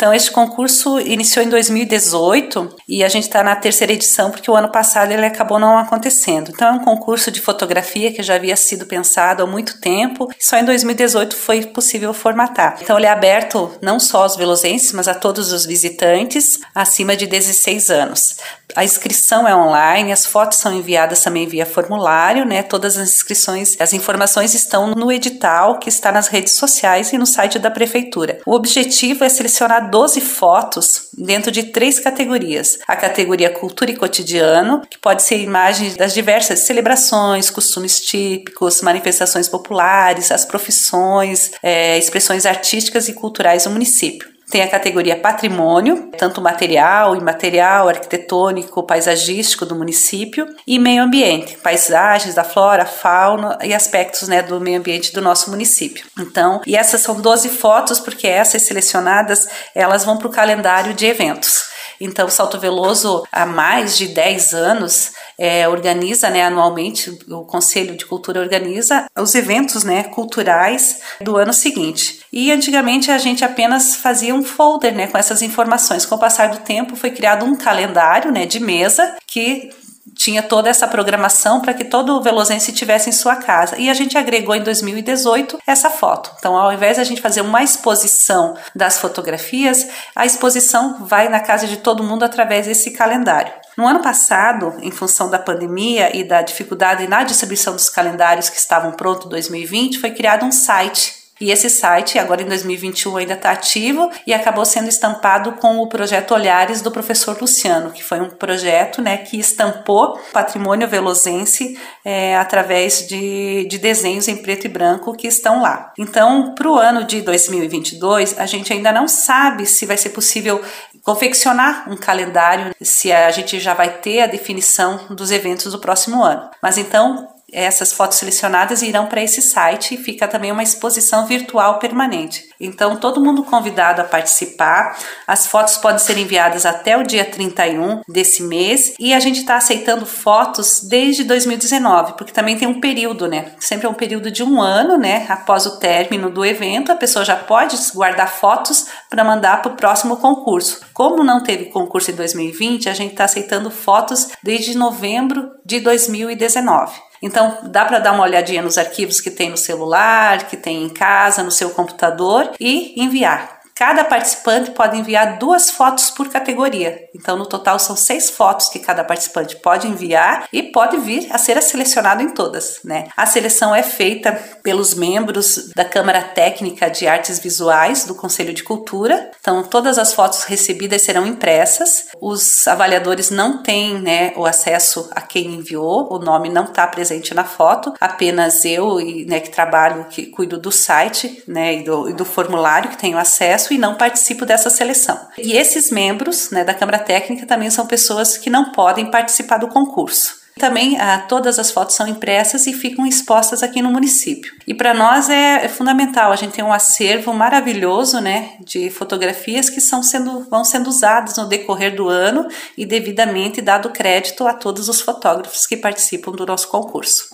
Então, este concurso iniciou em 2018 e a gente está na terceira edição porque o ano passado ele acabou não acontecendo. Então, é um concurso de fotografia que já havia sido pensado há muito tempo, só em 2018 foi possível formatar. Então, ele é aberto não só aos velosenses, mas a todos os visitantes acima de 16 anos. A inscrição é online, as fotos são enviadas também via formulário, né? Todas as inscrições, as informações estão no edital que está nas redes sociais e no site da prefeitura. O objetivo é selecionar 12 fotos dentro de três categorias: a categoria cultura e cotidiano, que pode ser imagens das diversas celebrações, costumes típicos, manifestações populares, as profissões, é, expressões artísticas e culturais do município. Tem a categoria patrimônio, tanto material, imaterial, arquitetônico, paisagístico do município, e meio ambiente, paisagens da flora, fauna e aspectos né, do meio ambiente do nosso município. Então, e essas são 12 fotos, porque essas selecionadas elas vão para o calendário de eventos. Então, Salto Veloso, há mais de 10 anos, é, organiza né, anualmente, o Conselho de Cultura organiza os eventos né, culturais do ano seguinte. E antigamente a gente apenas fazia um folder né, com essas informações. Com o passar do tempo foi criado um calendário né, de mesa que tinha toda essa programação para que todo o velozense tivesse em sua casa. E a gente agregou em 2018 essa foto. Então, ao invés de a gente fazer uma exposição das fotografias, a exposição vai na casa de todo mundo através desse calendário. No ano passado, em função da pandemia e da dificuldade na distribuição dos calendários que estavam prontos em 2020, foi criado um site e esse site, agora em 2021, ainda está ativo e acabou sendo estampado com o projeto Olhares do professor Luciano, que foi um projeto né, que estampou patrimônio velozense é, através de, de desenhos em preto e branco que estão lá. Então, para o ano de 2022, a gente ainda não sabe se vai ser possível confeccionar um calendário, se a gente já vai ter a definição dos eventos do próximo ano. Mas então, essas fotos selecionadas irão para esse site e fica também uma exposição virtual permanente. Então, todo mundo convidado a participar. As fotos podem ser enviadas até o dia 31 desse mês e a gente está aceitando fotos desde 2019, porque também tem um período, né? Sempre é um período de um ano, né? Após o término do evento, a pessoa já pode guardar fotos para mandar para o próximo concurso. Como não teve concurso em 2020, a gente está aceitando fotos desde novembro de 2019. Então, dá para dar uma olhadinha nos arquivos que tem no celular, que tem em casa, no seu computador e enviar. Cada participante pode enviar duas fotos por categoria. Então, no total, são seis fotos que cada participante pode enviar e pode vir a ser selecionado em todas. Né? A seleção é feita pelos membros da Câmara Técnica de Artes Visuais do Conselho de Cultura. Então, todas as fotos recebidas serão impressas. Os avaliadores não têm né, o acesso a quem enviou, o nome não está presente na foto, apenas eu né, que trabalho, que cuido do site né, e, do, e do formulário que tenho acesso e não participo dessa seleção. E esses membros né, da Câmara Técnica também são pessoas que não podem participar do concurso. Também ah, todas as fotos são impressas e ficam expostas aqui no município. E para nós é, é, fundamental, a gente tem um acervo maravilhoso né, de fotografias que são sendo, vão sendo usadas no decorrer do ano e devidamente dado crédito a todos os fotógrafos que participam do nosso concurso.